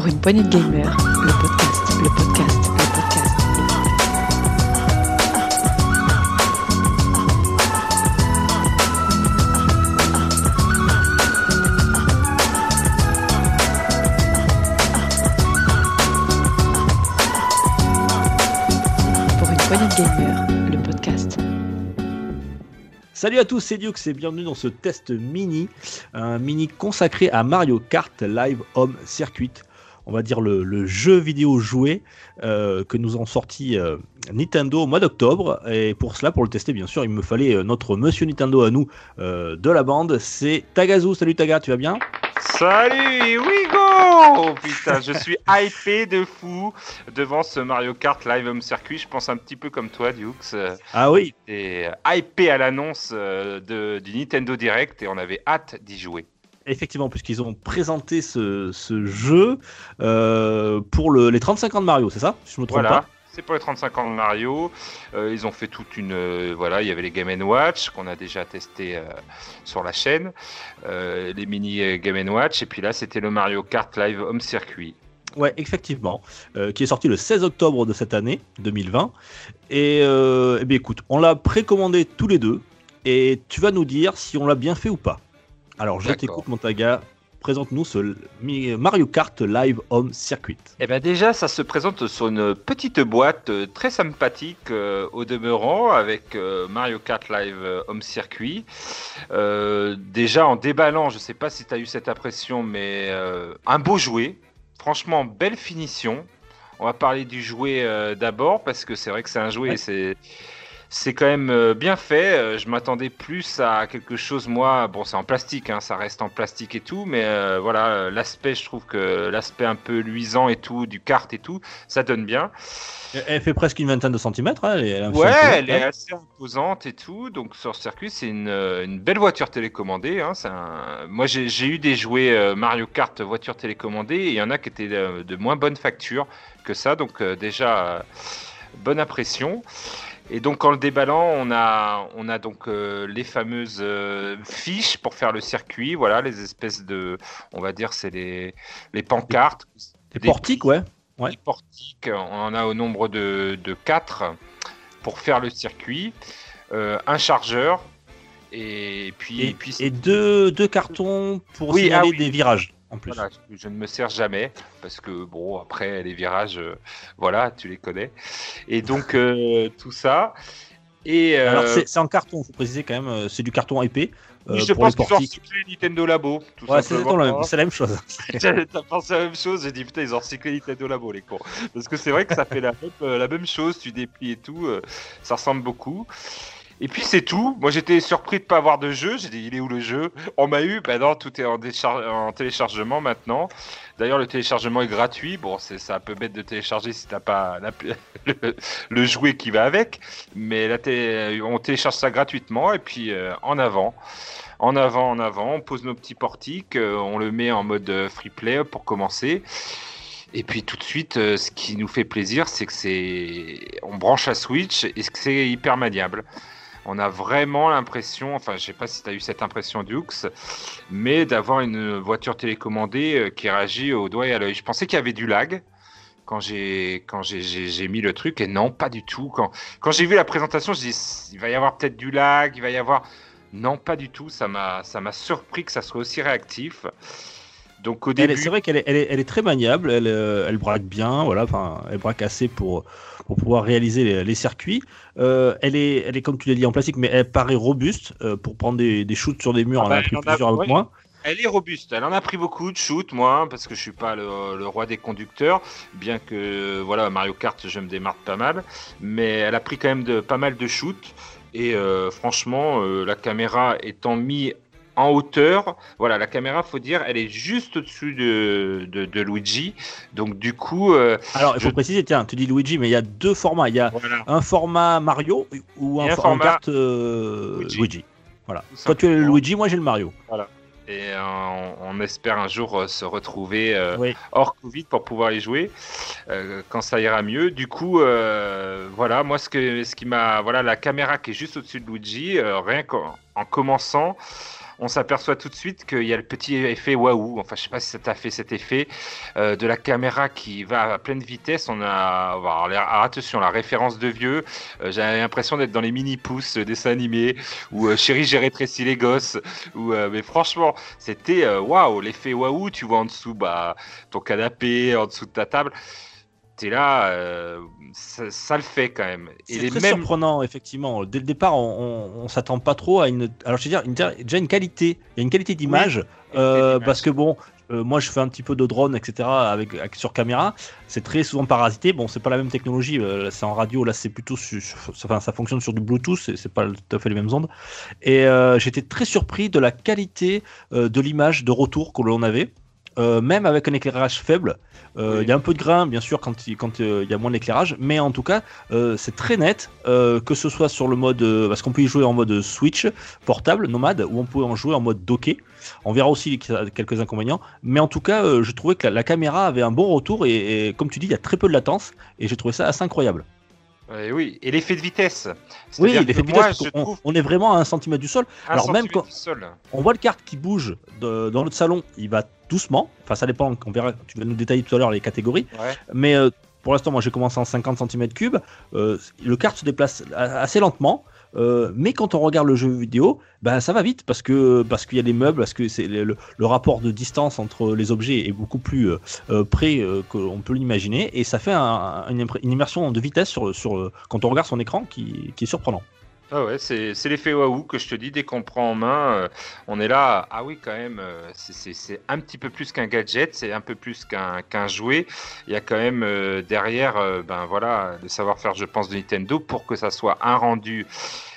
Pour une poignée de gamers, le podcast, le podcast, le podcast. Pour une poignée de gamers, le podcast. Salut à tous, c'est Dukes et bienvenue dans ce test mini, un mini consacré à Mario Kart Live Home Circuit. On va dire le, le jeu vidéo joué euh, que nous ont sorti euh, Nintendo au mois d'octobre. Et pour cela, pour le tester, bien sûr, il me fallait euh, notre monsieur Nintendo à nous euh, de la bande. C'est Tagazu. Salut Taga, tu vas bien? Salut, we go Putain, je suis hypé de fou devant ce Mario Kart Live Home Circuit. Je pense un petit peu comme toi, Dukes. Ah oui, Et hypé à l'annonce du Nintendo Direct et on avait hâte d'y jouer. Effectivement, puisqu'ils ont présenté ce, ce jeu euh, pour le- les 35 ans de Mario, c'est ça Si je me trompe Voilà. pas C'est pour les 35 ans de Mario. Euh, ils ont fait toute une. euh, voilà, il y avait les Game Watch qu'on a déjà testé euh, sur la chaîne, les mini Game Watch, et puis là c'était le Mario Kart Live Home Circuit. Ouais, effectivement, qui est sorti le 16 octobre de cette année, 2020. Et, euh, eh bien, écoute, on l'a précommandé tous les deux, et tu vas nous dire si on l'a bien fait ou pas. Alors, je t'écoute, Montaga. Présente-nous ce Mario Kart Live Home Circuit. Eh ben déjà, ça se présente sur une petite boîte euh, très sympathique euh, au demeurant avec euh, Mario Kart Live Home Circuit. Euh, déjà en déballant, je sais pas si tu as eu cette impression, mais un beau jouet. Franchement, belle finition. On va parler du jouet d'abord parce que c'est vrai que c'est un jouet Ouais. et c'est c'est quand même euh, bien fait. Euh, Je m'attendais plus à quelque chose, moi. Bon, c'est en plastique, hein, ça reste en plastique et tout, mais euh, voilà, l'aspect, je trouve que l'aspect un peu luisant et tout, du kart et tout, ça donne bien. Elle- fait presque une vingtaine de centimètres. hein, elle est- Ouais, elle est assez imposante et tout. Donc sur ce circuit, c'est une, une belle voiture télécommandée. Hein, un- Moi, j'ai eu des jouets Mario Kart voiture télécommandée et il y en a qui étaient de, de moins bonne facture que ça. Donc euh, déjà, euh, bonne impression. Et donc en le déballant, on a, on a donc euh, les fameuses euh, fiches pour faire le circuit. Voilà, les espèces de, on va dire, c'est les, les pancartes. Les portiques, ouais. Ouais. les portiques, on en a au nombre de, de 4 pour faire le circuit, euh, un chargeur et puis, Et, puis et deux, deux cartons pour Oui, signaler ah oui. des virages, en plus. voilà, je, je ne me sers jamais parce que bon après les virages, euh, voilà, tu les connais et donc euh, tout ça et euh, Alors, c'est en carton, faut préciser quand même, c'est du carton épais. euh, je pense qu'ils ont recyclé Nintendo Labo. Ouais, c'est la même- chose. T'as pensé à la même chose, j'ai dit putain ils ont recyclé Nintendo Labo les cons. Parce que c'est vrai que ça fait la même, la même chose, tu déplies et tout, euh, ça ressemble beaucoup. Et puis c'est tout, moi j'étais surpris de pas avoir de jeu, j'ai dit il est où le jeu? On m'a eu, bah non tout est en, en téléchargement maintenant. D'ailleurs le téléchargement est gratuit, bon c'est un peu bête de télécharger si t'as pas le, jouet qui va avec, mais là t'es- on télécharge ça gratuitement et puis euh, en avant. En avant, en avant, on pose nos petits portiques, euh, on le met en mode euh, free play pour commencer. Et puis tout de suite, euh, ce qui nous fait plaisir, c'est que c'est, on branche la Switch et que c'est hyper maniable. On a vraiment l'impression, enfin je sais pas si tu as eu cette impression Dukes, mais d'avoir une voiture télécommandée euh, qui réagit au doigt et à l'œil. Je pensais qu'il y avait du lag quand j'ai quand mis le truc et non pas du tout. Quand quand j'ai vu la présentation, je dis il va y avoir peut-être du lag, il va y avoir non, pas du tout. Ça m'a, ça m'a surpris que ça soit aussi réactif. Donc au Elle est- début, C'est vrai qu'elle est, elle est, elle est très maniable, elle, euh, elle braque bien, voilà, enfin, elle braque assez pour, pour pouvoir réaliser les, les circuits. Euh, elle, est, elle est, comme tu l'as dit, en plastique, mais elle paraît robuste euh, pour prendre des, des shoots sur des murs. Ah bah, en a pris plusieurs avec ouais. moi. elle est robuste. Elle en a pris beaucoup de shoot, moi, parce que je suis pas le, le roi des conducteurs, bien que voilà Mario Kart, je me démarre pas mal, mais elle a pris quand même de pas mal de shoot. Et euh, franchement, euh, la caméra étant mise en hauteur, voilà, la caméra, faut dire, elle est juste au-dessus de, de, de Luigi. Donc du coup, euh, Alors, il faut Je- préciser, tiens, tu dis Luigi, mais il y a deux formats. Il y a voilà. un format Mario ou un, format carte euh, Luigi. Luigi. Voilà. Toi, tu es le. Luigi, moi j'ai le Mario. Et euh, on, on espère un jour se retrouver Oui. hors Covid pour pouvoir y jouer quand ça ira mieux. Du coup, voilà, moi ce que ce qui m'a voilà la caméra qui est juste au-dessus de Luigi, rien qu'en en commençant, on s'aperçoit tout de suite qu'il y a le petit effet waouh. Enfin, je sais pas si ça t'a fait cet effet euh, de la caméra qui va à pleine vitesse. On a, alors, alors, attention, la référence de vieux. euh, J'avais l'impression d'être dans les mini pouces euh, dessins animés ou euh, Chérie, j'ai rétréci les gosses. Ou, euh, mais franchement, c'était waouh, l'effet waouh. Tu vois en dessous, bah, ton canapé, en dessous de ta table. T'es là, euh, ça, ça le fait quand même. C'est très mêmes. surprenant, effectivement. Dès le départ, on, on, on s'attend pas trop à une. Alors, je veux dire, une- déjà une qualité. Il y a une qualité d'image. euh, d'image. parce que bon, euh, moi, je fais un petit peu de drone, etc. Avec, avec- sur caméra. C'est très souvent parasité. Bon, c'est pas la même technologie. euh, c'est en radio. Là, c'est plutôt. Sur, sur- enfin, ça fonctionne sur du Bluetooth. C'est pas tout à fait les mêmes ondes. Et euh, j'étais très surpris de la qualité de l'image de retour que l'on avait. Euh, même avec un éclairage faible, Euh, il Oui. y a un peu de grain, bien sûr, quand il quand, euh, y a moins d'éclairage, mais en tout cas, c'est très net, que ce soit sur le mode, parce qu'on peut y jouer en mode Switch portable, nomade, ou on peut en jouer en mode docké. On verra aussi qu'il y a quelques inconvénients, mais en tout cas, je trouvais que la, la caméra avait un bon retour et, et comme tu dis, il y a très peu de latence et j'ai trouvé ça assez incroyable. Euh, oui, et l'effet de vitesse. Oui, l'effet de moi, vitesse, je on, trouve on est vraiment à un centimètre du sol. un alors même quand-. On voit le kart qui bouge de- dans notre salon, il va doucement. Enfin, ça dépend, on verra, tu vas nous détailler tout à l'heure les catégories. Ouais. Mais euh, pour l'instant, moi j'ai commencé en 50 cm3. Euh, le kart se déplace assez lentement. Euh, mais quand on regarde le jeu vidéo, ben ça va vite parce que parce qu'il y a des meubles, parce que c'est le, rapport de distance entre les objets est beaucoup plus euh, euh, près qu'on peut l'imaginer et ça fait un- une, immersion de vitesse sur, quand on regarde son écran qui, qui est surprenant. Ah ouais, c'est c'est l'effet waouh que je te dis, dès qu'on prend en main, euh, on est là, ah oui quand même, euh, c'est- c'est c'est un petit peu plus qu'un gadget, c'est un peu plus qu'un qu'un jouet. Il y a quand même euh, derrière, euh, ben voilà, le savoir-faire, je pense, de Nintendo pour que ça soit un rendu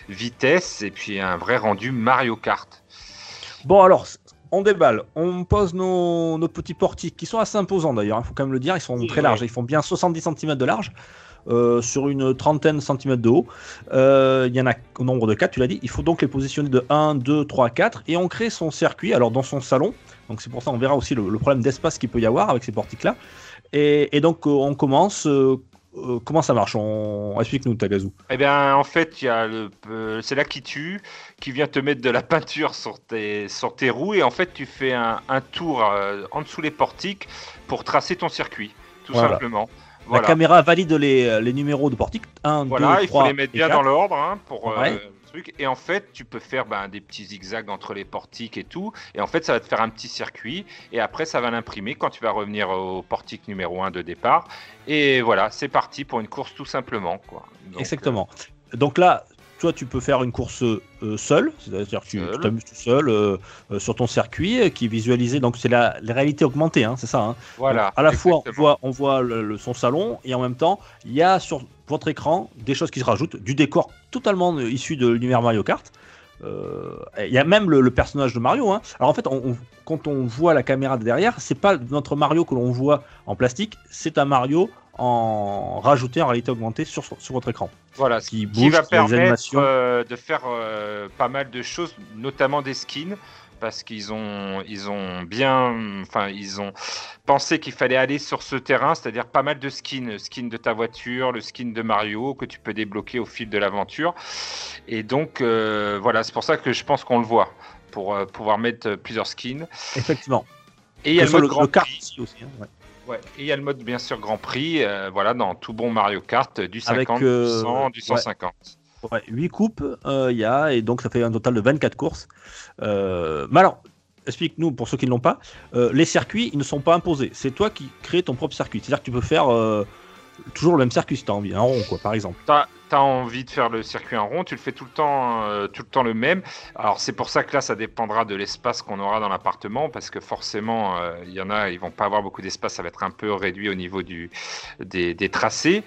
vitesse et puis un vrai rendu Mario Kart. Bon alors, on déballe, on pose nos, nos petits portiques qui sont assez imposants d'ailleurs, il faut quand même le dire, ils sont Oui, très larges, ils font bien 70 cm de large. Euh, sur une trentaine de centimètres de haut. Euh, Il y en a au nombre de 4, tu l'as dit. Il faut donc les positionner de 1, 2, 3, 4 et on crée son circuit alors dans son salon. Donc c'est pour ça on verra aussi le, le problème d'espace qu'il peut y avoir avec ces portiques-là. Et, et donc euh, on commence. euh, comment ça marche? On... Explique-nous, Tagazu. Eh bien, en fait, il y a le, euh, c'est là qui tue, qui vient te mettre de la peinture sur tes, sur tes roues, et en fait, tu fais un, un tour euh, en dessous les portiques pour tracer ton circuit, tout Voilà. simplement. La caméra valide les, les numéros de portiques. 1, Voilà, 2, il 3 faut les mettre et bien 4. dans l'ordre hein, pour euh, Ouais. le truc. Et en fait, tu peux faire ben, des petits zigzags entre les portiques et tout. Et en fait, ça va te faire un petit circuit. Et après, ça va l'imprimer quand tu vas revenir au portique numéro 1 de départ. Et voilà, c'est parti pour une course tout simplement. Quoi. Donc, Exactement. Donc là, toi, tu peux faire une course euh, seule, c'est-à-dire que tu t'amuses tout seul euh, euh, sur ton circuit qui est visualisé. Donc c'est la, la réalité augmentée, hein, c'est ça. hein. Voilà. Donc, à la fois, on voit, on voit le- le- son salon et en même temps, il y a sur votre écran des choses qui se rajoutent, du décor totalement issu de l'univers Mario Kart. Euh, Il y a même le, le personnage de Mario. hein. Alors en fait, on- on- quand on voit la caméra de derrière, c'est pas notre Mario que l'on voit en plastique, c'est un Mario en rajouté en réalité augmentée sur, sur votre écran. Voilà, qui qui bouge, va qui permettre animations. euh, de faire euh, pas mal de choses, notamment des skins, parce qu'ils ont, ils ont bien, enfin, ils ont pensé qu'il fallait aller sur ce terrain, c'est-à-dire pas mal de skins, le skin de ta voiture, le skin de Mario que tu peux débloquer au fil de l'aventure. Et donc, euh, voilà, c'est pour ça que je pense qu'on le voit pour euh, pouvoir mettre euh, plusieurs skins. Effectivement. Et il y a le mode le, Grand Prix. aussi. hein, ouais. Ouais. Et il y a le mode bien sûr Grand Prix, euh, voilà, dans tout bon Mario Kart, du Avec, 50, euh, du 100, du ouais. 150. Ouais, 8 coupes, euh, il y a, et donc ça fait un total de 24 courses. Euh, mais alors, explique-nous, pour ceux qui ne l'ont pas, euh, les circuits, ils ne sont pas imposés. C'est toi qui crées ton propre circuit. C'est-à-dire que tu peux faire toujours le même circuit si tu as envie, un rond, quoi, par exemple. Envie de faire le circuit en rond, tu le fais tout le temps, euh, tout le temps le même. Alors c'est pour ça que là, ça dépendra de l'espace qu'on aura dans l'appartement, parce que forcément, euh, il y en a, ils vont pas avoir beaucoup d'espace, ça va être un peu réduit au niveau du, des, tracés.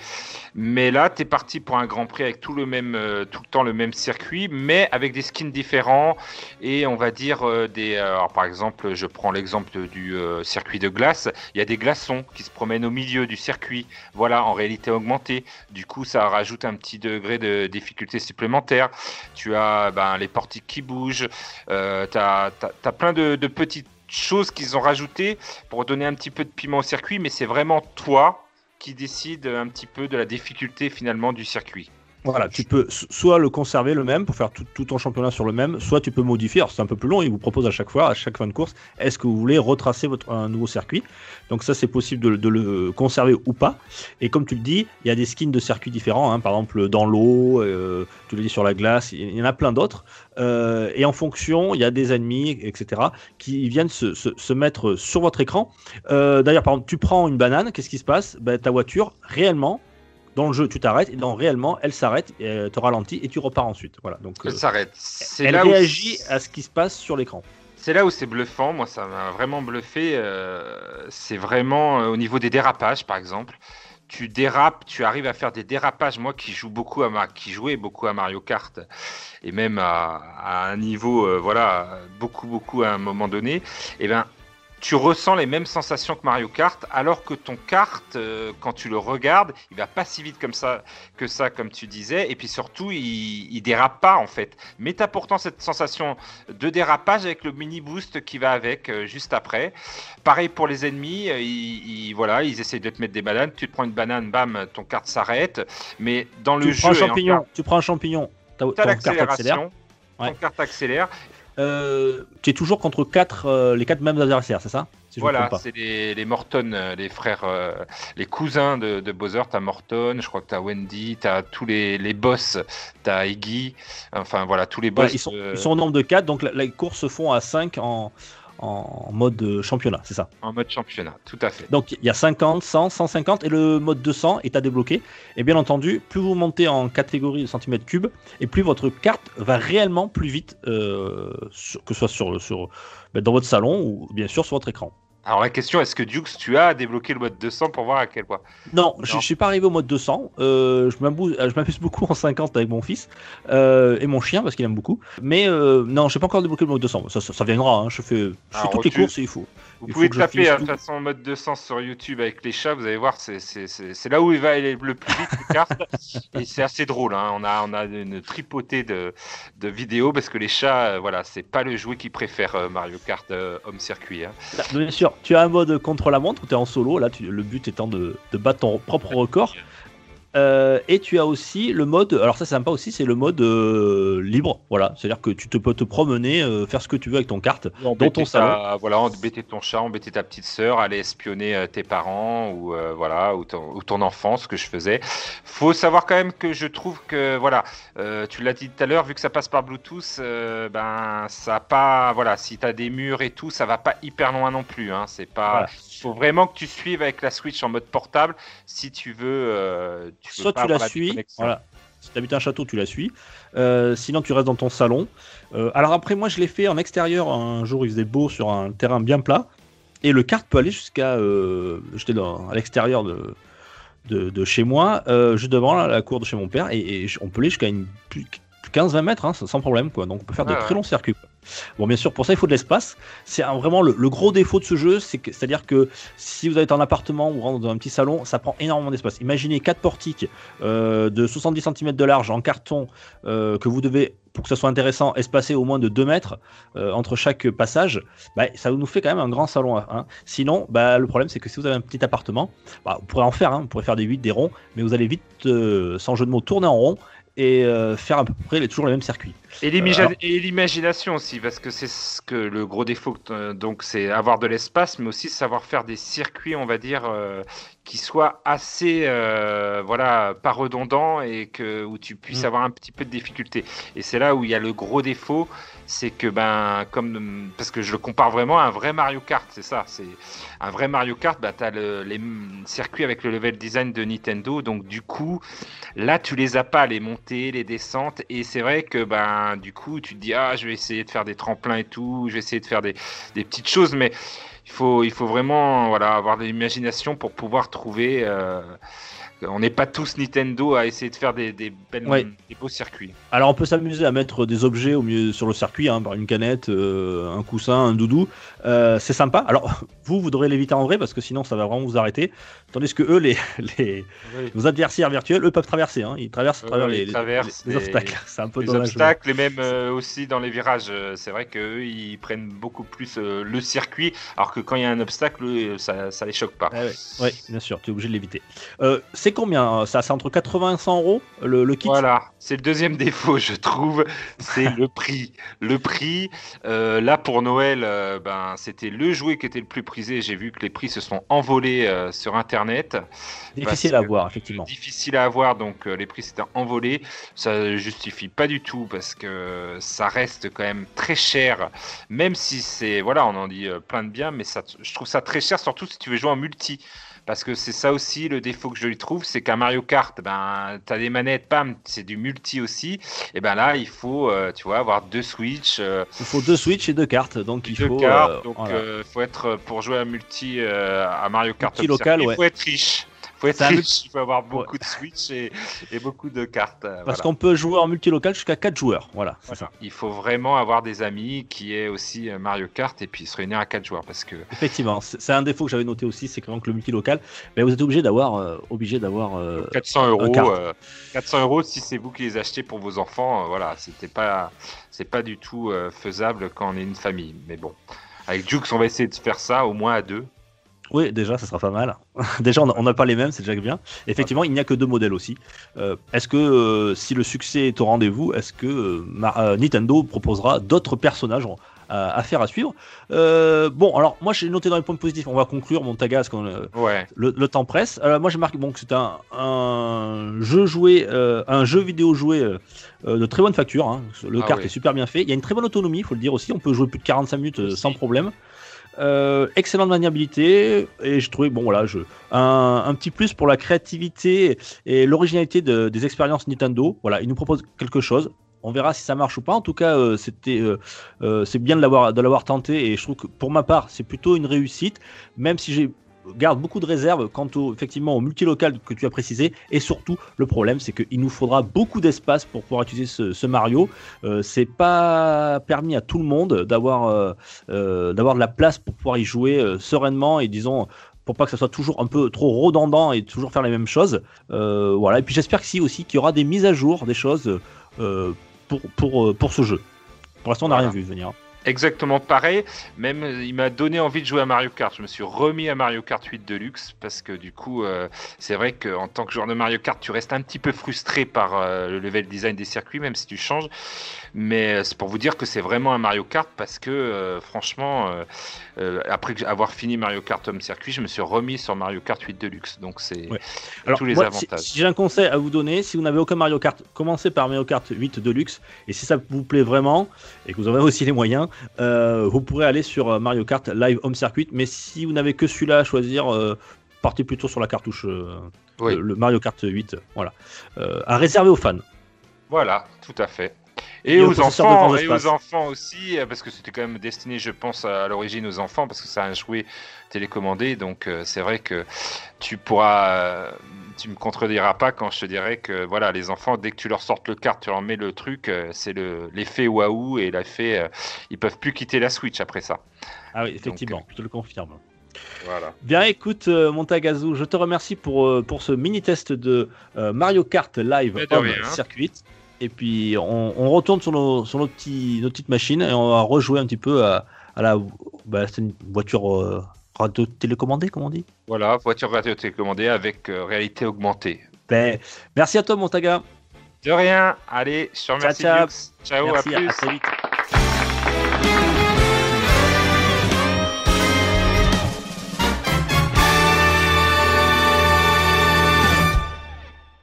Mais là, tu es parti pour un Grand Prix avec tout le même, euh, tout le temps le même circuit, mais avec des skins différents et on va dire des. alors, par exemple, je prends l'exemple du circuit de glace. Il y a des glaçons qui se promènent au milieu du circuit. Voilà, en réalité augmentée. Du coup, ça rajoute un petit degré de difficulté supplémentaire. Tu as ben, les portiques qui bougent. Euh, tu as, plein de, de petites choses qu'ils ont rajoutées pour donner un petit peu de piment au circuit, mais c'est vraiment toi qui décide un petit peu de la difficulté finalement du circuit. Voilà, tu peux so- soit le conserver le même pour faire tout, ton championnat sur le même, soit tu peux modifier. C'est un peu plus long, il vous propose à chaque fois, à chaque fin de course, est-ce que vous voulez retracer votre, un nouveau circuit? Donc ça c'est possible de, le conserver ou pas. Et comme tu le dis, il y a des skins de circuits différents, hein, par exemple dans l'eau, euh, tu le dis sur la glace, il y en a plein d'autres. Euh, et en fonction, il y a des ennemis, etc., qui viennent se mettre sur votre écran. Euh, D'ailleurs, par exemple, tu prends une banane, qu'est-ce qui se passe? Ben, Ta voiture, réellement, dans le jeu, tu t'arrêtes, et dans réellement, elle s'arrête, et, euh, te ralentit, et tu repars ensuite. Voilà. Donc, euh, Elle s'arrête. C'est elle là où- réagit à ce qui se passe sur l'écran. C'est là où c'est bluffant, moi ça m'a vraiment bluffé. euh, c'est vraiment euh, au niveau des dérapages, par exemple. Tu dérapes, tu arrives à faire des dérapages. Moi qui joue beaucoup à Ma- qui jouais beaucoup à Mario Kart et même à, à un niveau, euh, voilà, beaucoup beaucoup à un moment donné. Et ben, tu ressens les mêmes sensations que Mario Kart, alors que ton kart, euh, quand tu le regardes, il va pas si vite comme ça que ça, comme tu disais. Et puis surtout, il, il dérape pas en fait. Mais tu as pourtant cette sensation de dérapage avec le mini boost qui va avec euh, juste après. Pareil pour les ennemis, euh, ils, ils- voilà, ils essayent de te mettre des bananes. Tu te prends une banane, bam, ton carte s'arrête. Mais dans le Tu jeu, prends un en champignon, tu prends un champignon, ton accélère. l'accélération. Ouais. Ton carte accélère. Euh, tu es toujours contre quatre, euh, les quatre mêmes adversaires, c'est ça? Si voilà, c'est les, les Morton, euh, les frères, euh, les cousins de, de Bowser. T'as Morton, je crois que t'as Wendy, t'as tous les, les boss, t'as Iggy. Enfin voilà, tous les boss. Ouais, ils, sont, ils sont au nombre de 4, donc la- les courses se font à 5 en, en mode euh, championnat, c'est ça. en mode championnat, tout à fait. Donc il y a 50, 100, 150 et le mode 200 est à débloquer. Et bien entendu, plus vous montez en catégorie de centimètres cubes, et plus votre carte va réellement plus vite, euh, sur- que ce soit sur, sur, ben, dans votre salon ou bien sûr sur votre écran. Alors la question, est-ce que Dukes, tu as débloqué le mode 200 pour voir à quel point? Non, je Non. je suis pas arrivé au mode 200. Euh, je m'abou- je m'amuse beaucoup en 50 avec mon fils euh, et mon chien parce qu'il aime beaucoup. Mais euh, non, j'ai pas encore débloqué le mode 200. Ça, ça, ça viendra. hein. Je fais, je fais Alors, toutes les courses et il faut. Vous pouvez taper hein, de façon mode 200 sur YouTube avec les chats, vous allez voir, c'est- là où il va aller le plus vite, les cartes. et c'est assez drôle, hein. on, a, on a une tripotée de, de vidéos parce que les chats, euh, voilà, c'est pas le jouet qu'ils préfèrent euh, Mario Kart euh, Home Circuit. hein. Bah, Bien sûr, tu as un mode contre la montre où tu es en solo. Là, tu- le but étant de, de battre ton propre record. Euh, et tu as aussi le mode, alors ça c'est sympa aussi, c'est le mode euh, libre. Voilà, c'est-à-dire que tu te peux te promener, euh, faire ce que tu veux avec ton carte. Embêter ton ta- voilà, embêter ton chat, embêter ta petite sœur, aller espionner tes parents ou voilà ou ton, ou ton enfant, ce que je faisais. Faut savoir quand même que je trouve que voilà, tu l'as dit tout à l'heure, vu que ça passe par Bluetooth, ben ça a pas voilà, si tu as des murs et tout, ça va pas hyper loin non plus. Hein, c'est pas. Voilà. Faut vraiment que tu suives avec la Switch en mode portable si tu veux. euh, tu veux Soit pas tu la suis, voilà. Si tu habites un château, tu la suis. Euh, sinon, tu restes dans ton salon. Euh, alors après, moi, je l'ai fait en extérieur. Un jour, il faisait beau sur un terrain bien plat. Et le kart peut aller jusqu'à... J'étais à l'extérieur de, de, de chez moi, euh, juste devant la, la cour de chez mon père. Et, et on peut aller jusqu'à une... plus- 15-20 mètres, hein, sans problème. Quoi. Donc on peut faire de Ah très longs circuits. quoi. Bon, bien sûr, pour ça, il faut de l'espace. C'est vraiment le, gros défaut de ce jeu, c'est-à-dire que si vous êtes en appartement ou dans un petit salon, ça prend énormément d'espace. Imaginez quatre portiques euh, de 70 cm de large en carton euh, que vous devez, pour que ça soit intéressant, espacer au moins de 2 mètres euh, entre chaque passage. Bah, ça nous fait quand même un grand salon. hein. Sinon, bah, le problème, c'est que si vous avez un petit appartement, bah, vous pourrez en faire, hein, vous pourrez faire des 8, des ronds, mais vous allez vite, sans jeu de mots, tourner en rond et euh, faire à peu près les- toujours les mêmes circuits. Et alors- et l'imagination aussi, parce que c'est ce que le gros défaut, euh, donc c'est avoir de l'espace, mais aussi savoir faire des circuits, on va dire, euh, qui soient assez, euh, voilà, pas redondants et que où tu puisses Mm. avoir un petit peu de difficulté. Et c'est là où il y a le gros défaut, c'est que ben, comme parce que je le compare vraiment à un vrai Mario Kart, c'est ça, c'est un vrai Mario Kart, bah, tu as les circuits avec le level design de Nintendo, donc du coup, là tu les as pas, les montées, les descentes, et c'est vrai que ben, du coup, tu te dis, ah, je vais essayer de faire des tremplins et tout, je vais essayer de faire des, des petites choses, mais il faut, il faut vraiment voilà, avoir de l'imagination pour pouvoir trouver. euh, on n'est pas tous Nintendo à essayer de faire des, des, belles- Ouais. des beaux circuits. Alors on peut s'amuser à mettre des objets au milieu sur le circuit, hein, par une canette, euh, un coussin, un doudou. Euh, c'est sympa. Alors vous, vous devrez l'éviter en vrai parce que sinon ça va vraiment vous arrêter. Tandis que eux, les, les vos adversaires virtuels, eux peuvent traverser. Hein. Ils traversent à Ouais, travers les, traversent les les- obstacles. C'est un peu les dommage. obstacles et même euh, aussi dans les virages. Euh, C'est vrai qu'eux, ils prennent beaucoup plus euh, le circuit, alors que quand il y a un obstacle, ça, ça les choque pas. Ouais, ouais, bien sûr, tu es obligé de l'éviter. Euh, c'est combien Ça, c'est entre 80 et 100 euros le, le kit? Voilà, c'est le deuxième défaut, je trouve, c'est le prix. Le prix, euh, là pour Noël, euh, ben, c'était le jouet qui était le plus prisé. J'ai vu que les prix se sont envolés euh, sur Internet. Difficile à que- voir, effectivement. Difficile à avoir, donc euh, les prix s'étaient envolés. Ça ne justifie pas du tout parce que ça reste quand même très cher. Même si c'est, voilà, on en dit euh, plein de bien, mais ça, je trouve ça très cher, surtout si tu veux jouer en multi. Parce que c'est ça aussi le défaut que je lui trouve, c'est qu'un Mario Kart, ben, tu as des manettes, pam, c'est du multi aussi. Et ben là, il faut, euh, tu vois, avoir deux Switch, euh, Il faut deux Switch et deux cartes, donc il deux faut. cartes. euh, donc, voilà. faut être pour jouer à multi à Mario Kart Multi local, ouais. faut être riche. Être riche. Il faut avoir beaucoup de Switch et, et beaucoup de cartes. euh, Parce voilà. qu'on peut jouer en multilocal jusqu'à 4 joueurs. Voilà, c'est Voilà. ça. Il faut vraiment avoir des amis qui aient aussi euh, Mario Kart et puis se réunir à quatre joueurs parce que Effectivement, c'est un défaut que j'avais noté aussi, c'est que le multilocal, mais vous êtes obligé d'avoir, euh, obligé d'avoir. euh, 400 euros, carte. euh, 400 euros si c'est vous qui les achetez pour vos enfants, voilà, c'était pas, c'est pas du tout faisable quand on est une famille. Mais bon, avec Jux, on va essayer de faire ça au moins à deux. Oui, déjà, ça sera pas mal. déjà, on n'a pas les mêmes, c'est déjà bien. Effectivement, il n'y a que deux modèles aussi. Euh, est-ce que euh, si le succès est au rendez-vous, est-ce que euh, Nintendo proposera d'autres personnages à, à faire à suivre? Bon, alors moi j'ai noté dans les points positifs. On va conclure mon tagas euh, Ouais, le, le temps presse. Alors, moi j'ai marqué bon, que c'est un, un jeu joué, un jeu vidéo joué de très bonne facture. hein. Le Ah kart oui. est super bien fait. Il y a une très bonne autonomie, il faut le dire aussi. On peut jouer plus de 45 minutes sans problème. Euh, excellente maniabilité et je trouvais bon voilà je, un, un petit plus pour la créativité et l'originalité de- des expériences Nintendo. Voilà il nous propose quelque chose. On verra si ça marche ou pas. En tout cas euh, c'était euh, c'est bien de l'avoir de l'avoir tenté et je trouve que pour ma part c'est plutôt une réussite. Même si j'ai garde beaucoup de réserves quant au, effectivement au multilocal que tu as précisé. Et surtout le problème c'est qu'il nous faudra beaucoup d'espace pour pouvoir utiliser ce, ce Mario. Euh, c'est pas permis à tout le monde d'avoir euh, euh, d'avoir de la place pour pouvoir y jouer euh, sereinement et disons pour pas que ça soit toujours un peu trop redondant et toujours faire les mêmes choses. Voilà. Et puis j'espère que si aussi qu'il y aura des mises à jour des choses pour, pour, pour ce jeu. Pour l'instant on n'a Voilà. rien vu venir exactement pareil. Même, euh, il m'a donné envie de jouer à Mario Kart. Je me suis remis à Mario Kart 8 Deluxe parce que du coup, euh, c'est vrai qu'en tant que joueur de Mario Kart, tu restes un petit peu frustré par euh, le level design des circuits, même si tu changes. Mais c'est pour vous dire que c'est vraiment un Mario Kart parce que euh, franchement, après avoir fini Mario Kart Home Circuit, je me suis remis sur Mario Kart 8 Deluxe. Donc c'est Ouais. Tous les moi, si- avantages. Si, j'ai un conseil à vous donner, si vous n'avez aucun Mario Kart, commencez par Mario Kart 8 Deluxe. Et si ça vous plaît vraiment et que vous en avez aussi les moyens, euh, vous pourrez aller sur euh, Mario Kart Live Home Circuit. Mais si vous n'avez que celui-là à choisir, euh, partez plutôt sur la cartouche Oui. le, le Mario Kart 8. Voilà. À réserver aux fans. Voilà, tout à fait. Et Et, au aux de enfants, grand et espace. aux enfants aussi, parce que c'était quand même destiné, je pense, à l'origine aux enfants, parce que c'est un jouet télécommandé. Donc euh, c'est vrai que tu pourras, euh, tu me contrediras pas quand je te dirais que voilà, les enfants, dès que tu leur sortes le carte, tu leur mets le truc, euh, c'est le l'effet waouh et l'effet, ils peuvent plus quitter la Switch après ça. Ah oui, effectivement, je te le confirme. Voilà. Bien, écoute, Montagazou, je te remercie pour, pour ce mini-test de euh, Mario Kart Live de Home. Circuit. Et puis, on, on retourne sur, nos, sur nos, petits, nos petites machines et on va rejouer un petit peu à, à la. Bah, c'est une voiture euh, radio télécommandée, comme on dit. Voilà, voiture radio télécommandée avec euh, réalité augmentée. Ben, merci à toi, Montaga. De rien. Allez, je te remercie. ciao. Ciao, merci, à plus. à très vite.